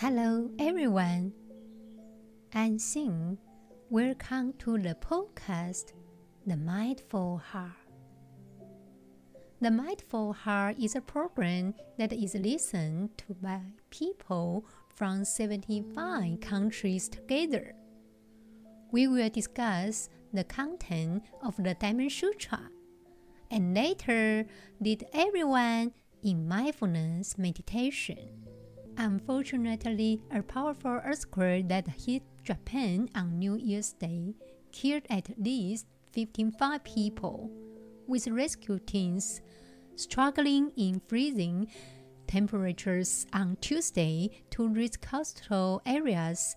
Hello, everyone. I'm Xin. Welcome to the podcast, The Mindful Heart. The Mindful Heart is a program that is listened to by people from 75 countries together. We will discuss the content of the Diamond Sutra and later lead everyone in mindfulness meditation. Unfortunately, a powerful earthquake that hit Japan on New Year's Day killed at least 55 people, with rescue teams struggling in freezing temperatures on Tuesday to reach coastal areas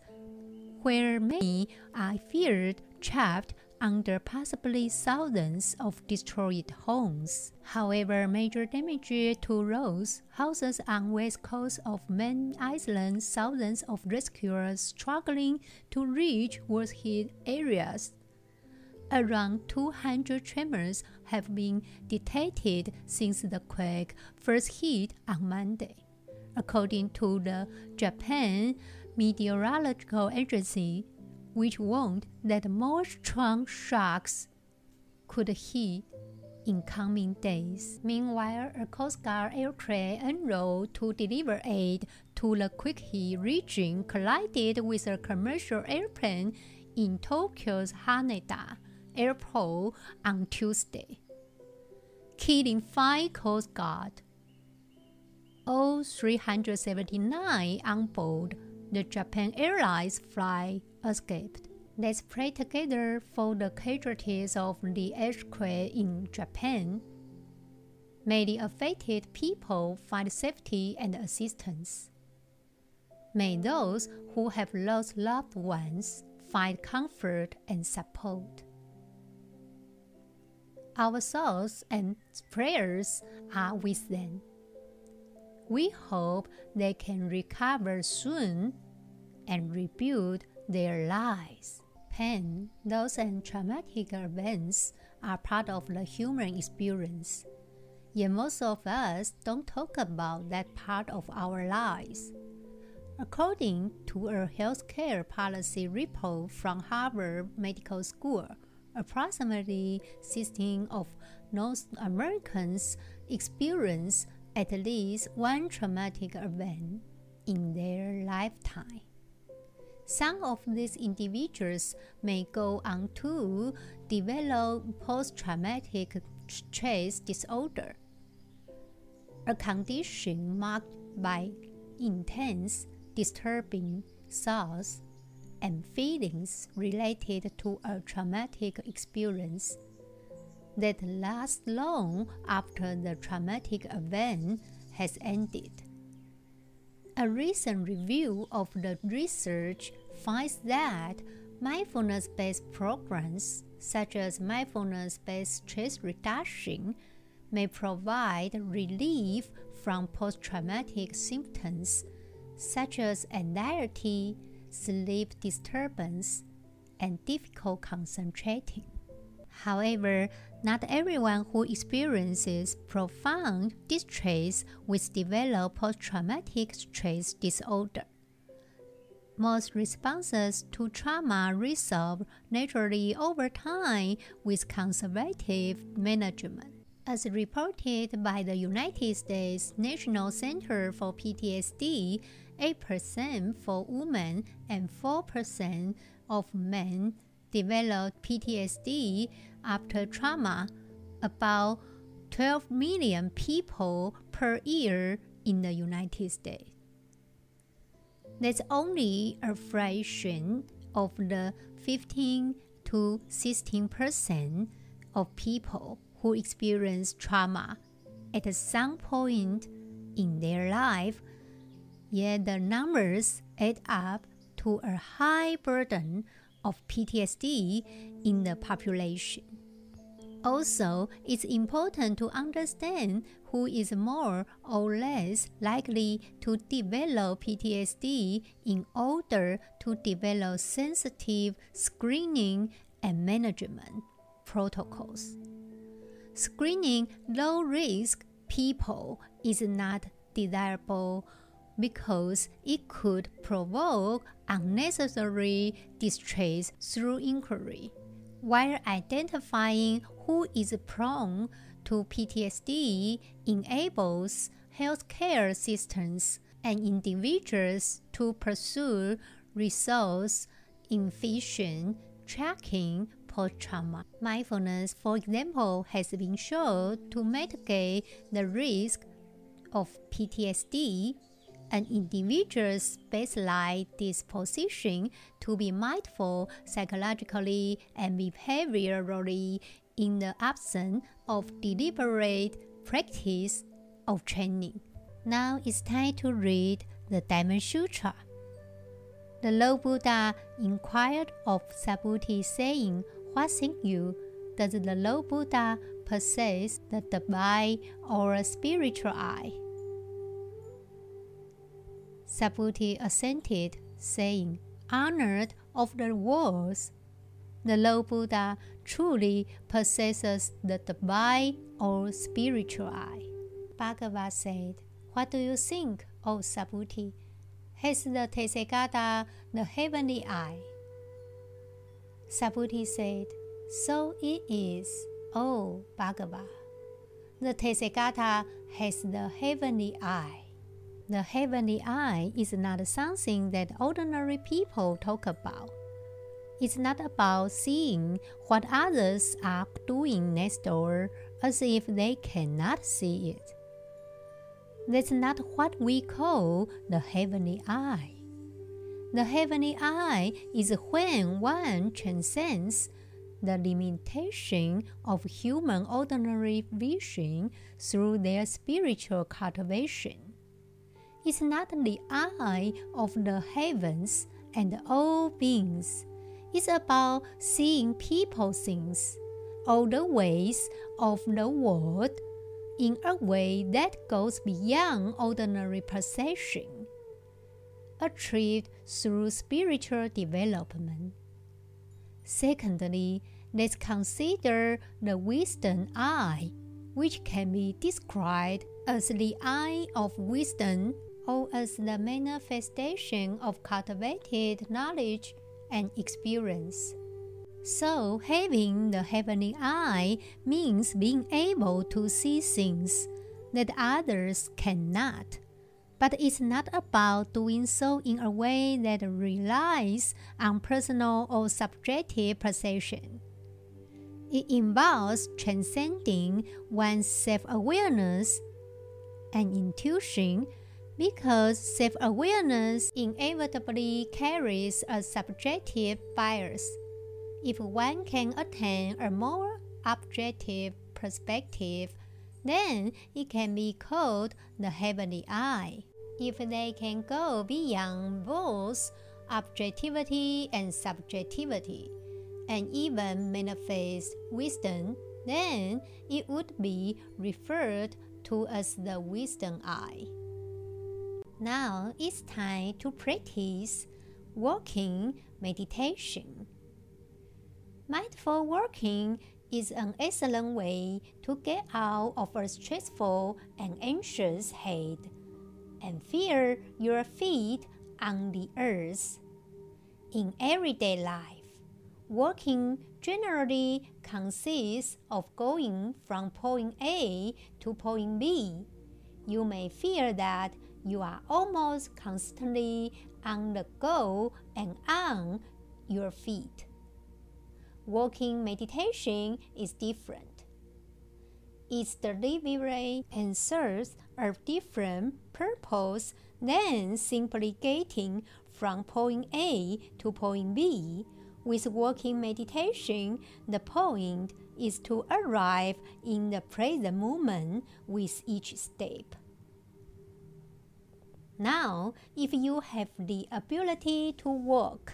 where many are feared trapped under possibly thousands of destroyed homes. However, major damage to roads, houses on west coast of main island, thousands of rescuers struggling to reach worst hit areas. Around 200 tremors have been detected since the quake first hit on Monday, according to the Japan Meteorological Agency which warned that more strong shocks could hit in coming days. Meanwhile, a Coast Guard aircraft en route to deliver aid to the quick hit region collided with a commercial airplane in Tokyo's Haneda airport on Tuesday, killing five Coast Guard. All 379 on board the Japan Airlines flight escaped. Let's pray together for the casualties of the earthquake in Japan. May the affected people find safety and assistance. May those who have lost loved ones find comfort and support. Our thoughts and prayers are with them. We hope they can recover soon and rebuild their lives. Pain, loss, and traumatic events are part of the human experience. Yet most of us don't talk about that part of our lives. According to a healthcare policy report from Harvard Medical School, approximately 16 of North Americans experience at least one traumatic event in their lifetime. Some of these individuals may go on to develop post traumatic stress disorder, a condition marked by intense, disturbing thoughts and feelings related to a traumatic experience that lasts long after the traumatic event has ended. A recent review of the research finds that mindfulness based programs, such as mindfulness based stress reduction, may provide relief from post traumatic symptoms such as anxiety, sleep disturbance, and difficult concentrating. However, not everyone who experiences profound distress will develop post traumatic stress disorder. Most responses to trauma resolve naturally over time with conservative management. As reported by the United States National Center for PTSD, 8% for women and 4% of men develop PTSD after trauma. About 12 million people per year in the United States. That's only a fraction of the 15 to 16 percent of people who experience trauma at some point in their life, yet the numbers add up to a high burden of PTSD in the population. Also, it's important to understand who is more or less likely to develop PTSD in order to develop sensitive screening and management protocols. Screening low risk people is not desirable because it could provoke unnecessary distress through inquiry. While identifying who is prone to PTSD enables healthcare systems and individuals to pursue resource efficient tracking post trauma. Mindfulness, for example, has been shown to mitigate the risk of PTSD an individual's baseline disposition to be mindful psychologically and behaviorally in the absence of deliberate practice of training. Now it's time to read the Diamond Sutra. The Lord Buddha inquired of Subhuti, saying, What think you? Does the Lord Buddha possess the divine or spiritual eye? Subhuti assented, saying, Honored of the worlds, the Lord Buddha truly possesses the divine or spiritual eye. Bhagavad said, What do you think, O Subhuti? Has the Tathagata the heavenly eye? Subhuti said, So it is, O Bhagavad. The Tathagata has the heavenly eye. The heavenly eye is not something that ordinary people talk about. It's not about seeing what others are doing next door as if they cannot see it. That's not what we call the heavenly eye. The heavenly eye is when one transcends the limitation of human ordinary vision through their spiritual cultivation It's not the eye of the heavens and all beings. It's about seeing people things, all the ways of the world, in a way that goes beyond ordinary perception, achieved through spiritual development. Secondly, let's consider the wisdom eye, which can be described as the eye of wisdom or as the manifestation of cultivated knowledge and experience. So, having the heavenly eye means being able to see things that others cannot. But it's not about doing so in a way that relies on personal or subjective perception. It involves transcending one's self awareness and intuition because self awareness inevitably carries a subjective bias. If one can attain a more objective perspective, then it can be called the heavenly eye. If they can go beyond both objectivity and subjectivity, and even manifest wisdom, then it would be referred to as the wisdom eye. Now it's time to practice walking meditation. Mindful walking is an excellent way to get out of a stressful and anxious head and feel your feet on the earth. In everyday life, walking generally consists of going from point A to point B. You may feel that you are almost constantly on the go and on your feet. Walking meditation is different. Its delivery and serves a different purpose than simply getting from point A to point B. With walking meditation, the point is to arrive in the present moment with each step. Now, if you have the ability to walk,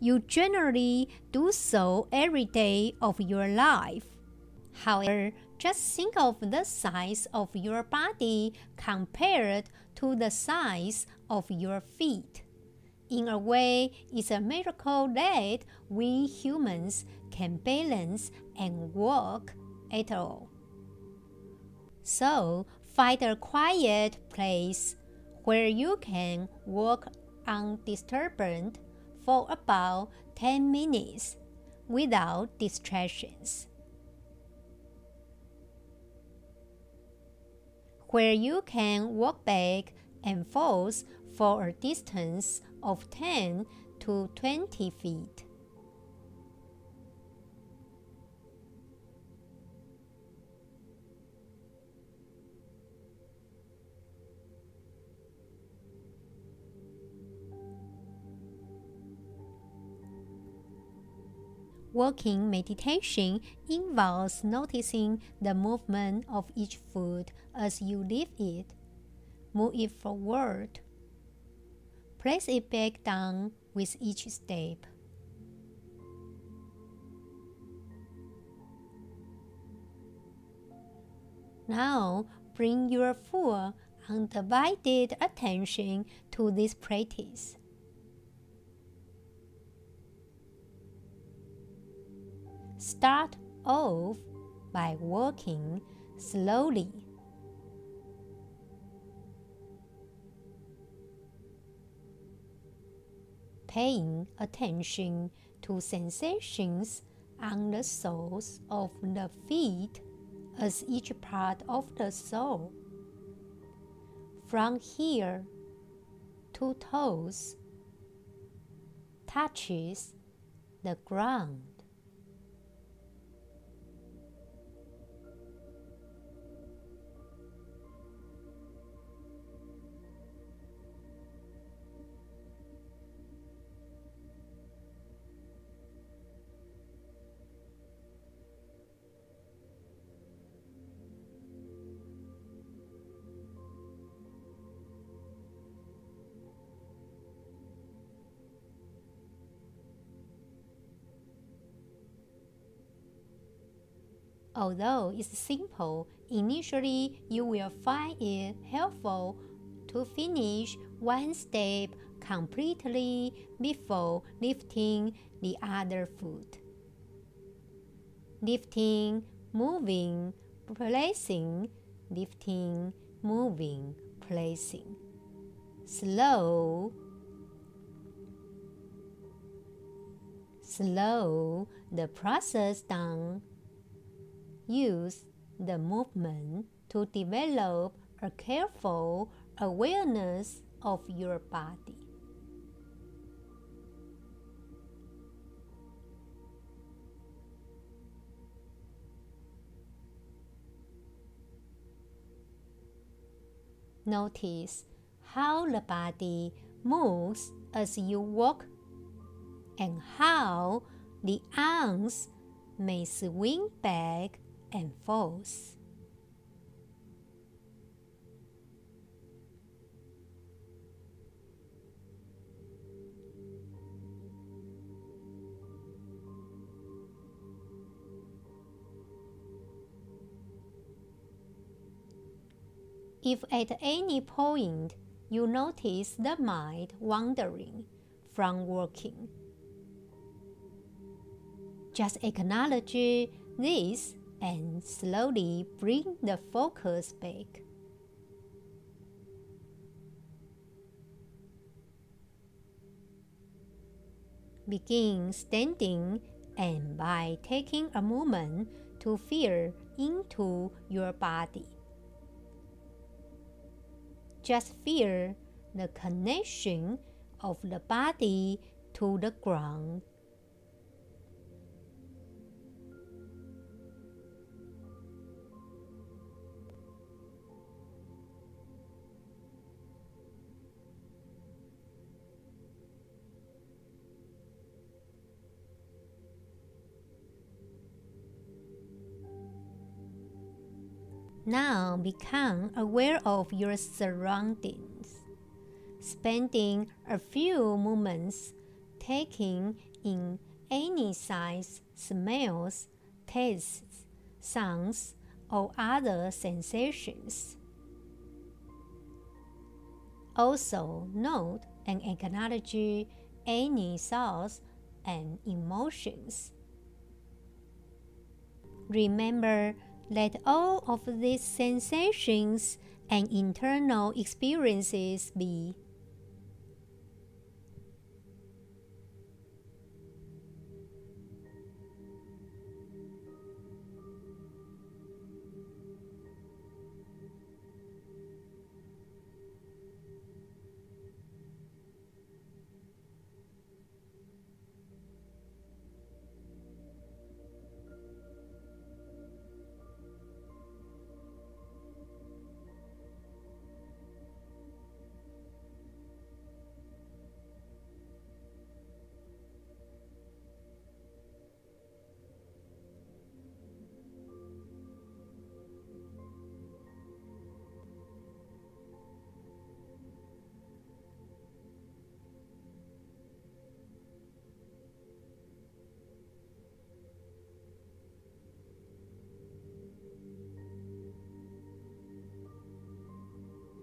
you generally do so every day of your life. However, just think of the size of your body compared to the size of your feet. In a way, it's a miracle that we humans can balance and walk at all. So, find a quiet place where you can walk undisturbed for about 10 minutes without distractions. Where you can walk back and forth for a distance of 10 to 20 feet. Walking meditation involves noticing the movement of each foot as you lift it. Move it forward. Place it back down with each step. Now, bring your full, undivided attention to this practice. Start off by walking slowly. Paying attention to sensations on the soles of the feet as each part of the sole. From here to toes touches the ground. Although it's simple, initially you will find it helpful to finish one step completely before lifting the other foot. Lifting, moving, placing, lifting, moving, placing. Slow, slow the process down use the movement to develop a careful awareness of your body. Notice how the body moves as you walk and how the arms may swing back and falls. If at any point you notice the mind wandering from working, just acknowledge this and slowly bring the focus back. Begin standing and by taking a moment to feel into your body. Just feel the connection of the body to the ground Now become aware of your surroundings, spending a few moments taking in any sights, smells, tastes, sounds, or other sensations. Also, note and acknowledge any thoughts and emotions. Remember Let all of these sensations and internal experiences be.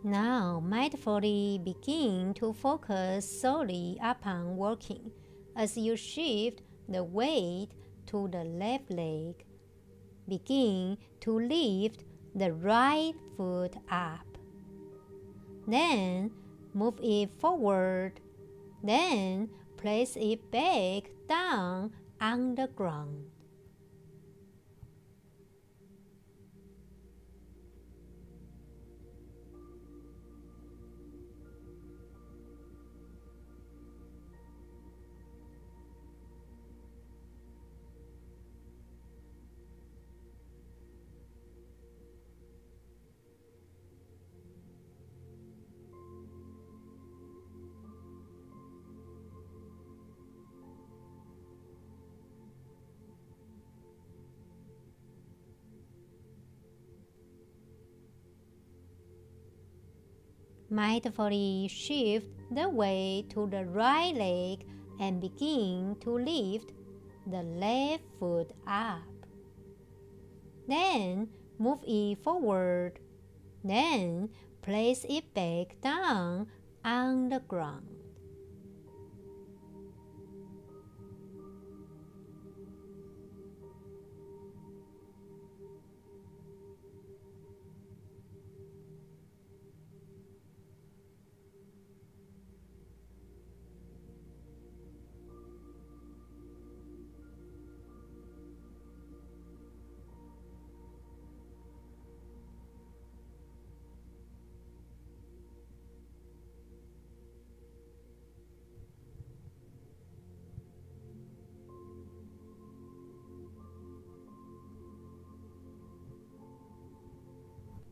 Now, mindfully begin to focus solely upon walking as you shift the weight to the left leg. Begin to lift the right foot up. Then move it forward. Then place it back down on the ground. Mindfully shift the weight to the right leg and begin to lift the left foot up. Then move it forward. Then place it back down on the ground.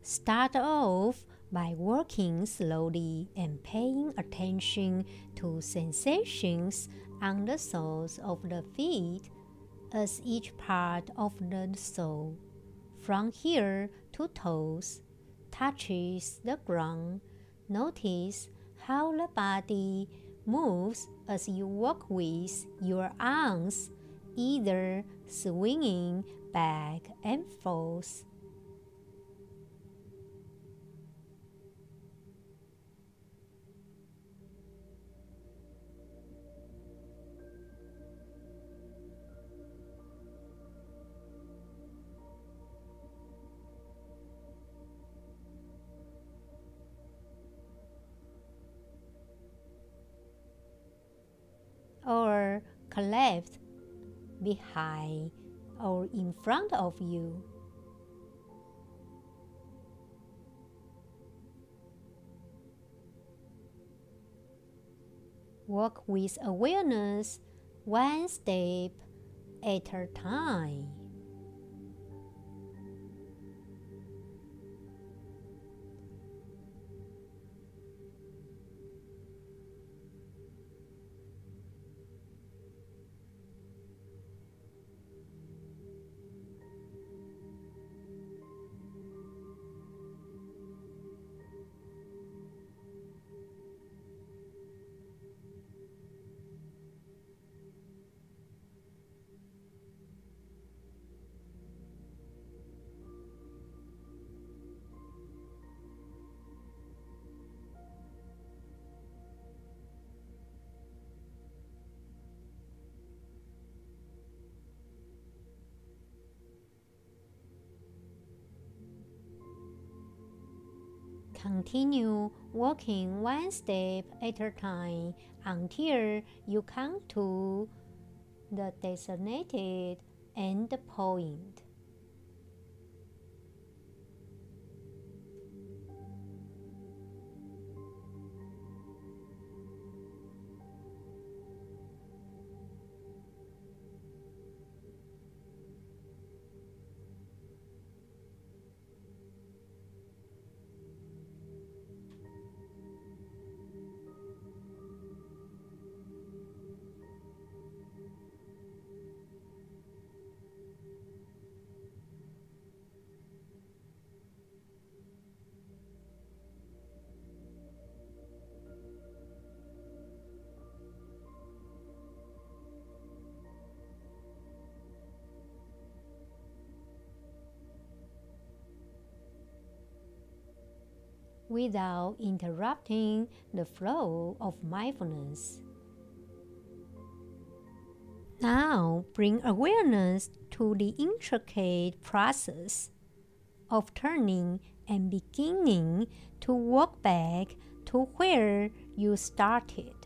Start off by walking slowly and paying attention to sensations on the soles of the feet as each part of the sole, from here to toes, touches the ground. Notice how the body moves as you walk with your arms, either swinging back and forth or left, behind, or in front of you. Walk with awareness one step at a time. Continue walking one step at a time until you come to the designated end point. Without interrupting the flow of mindfulness. Now bring awareness to the intricate process of turning and beginning to walk back to where you started.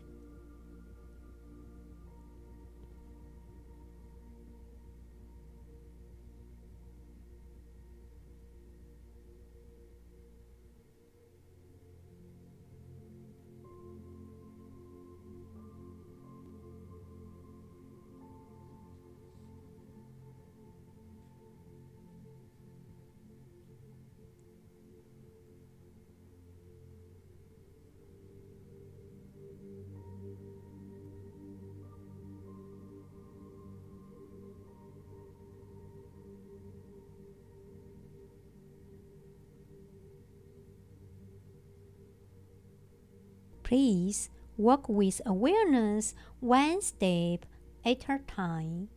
Please walk with awareness one step at a time.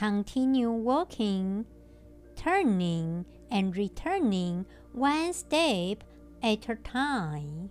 Continue walking, turning and returning one step at a time.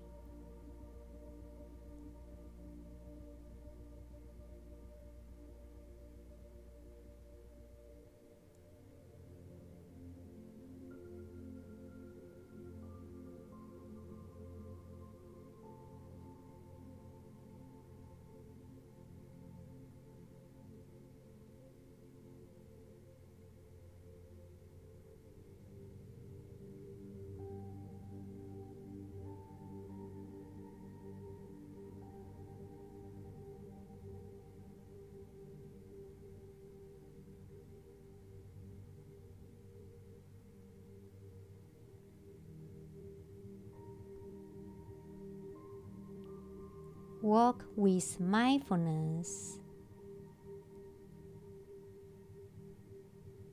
Walk with mindfulness.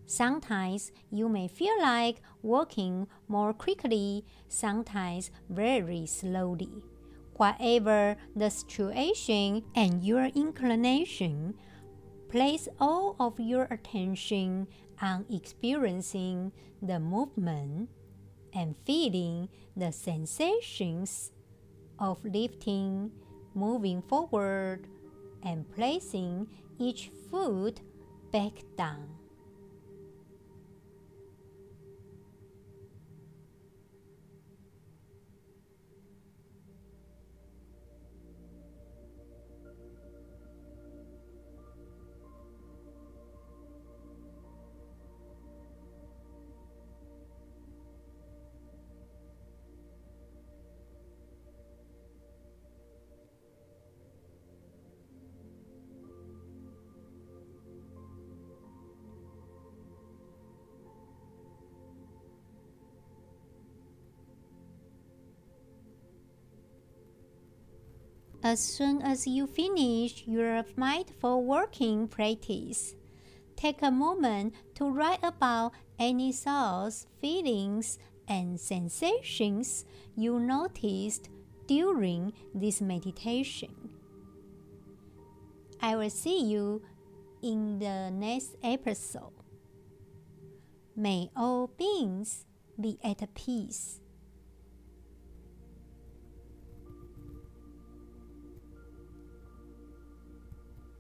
Sometimes you may feel like walking more quickly, sometimes very slowly. Whatever the situation and your inclination, place all of your attention on experiencing the movement and feeling the sensations of lifting moving forward and placing each foot back down. As soon as you finish your mindful working practice, take a moment to write about any thoughts, feelings, and sensations you noticed during this meditation. I will see you in the next episode. May all beings be at peace.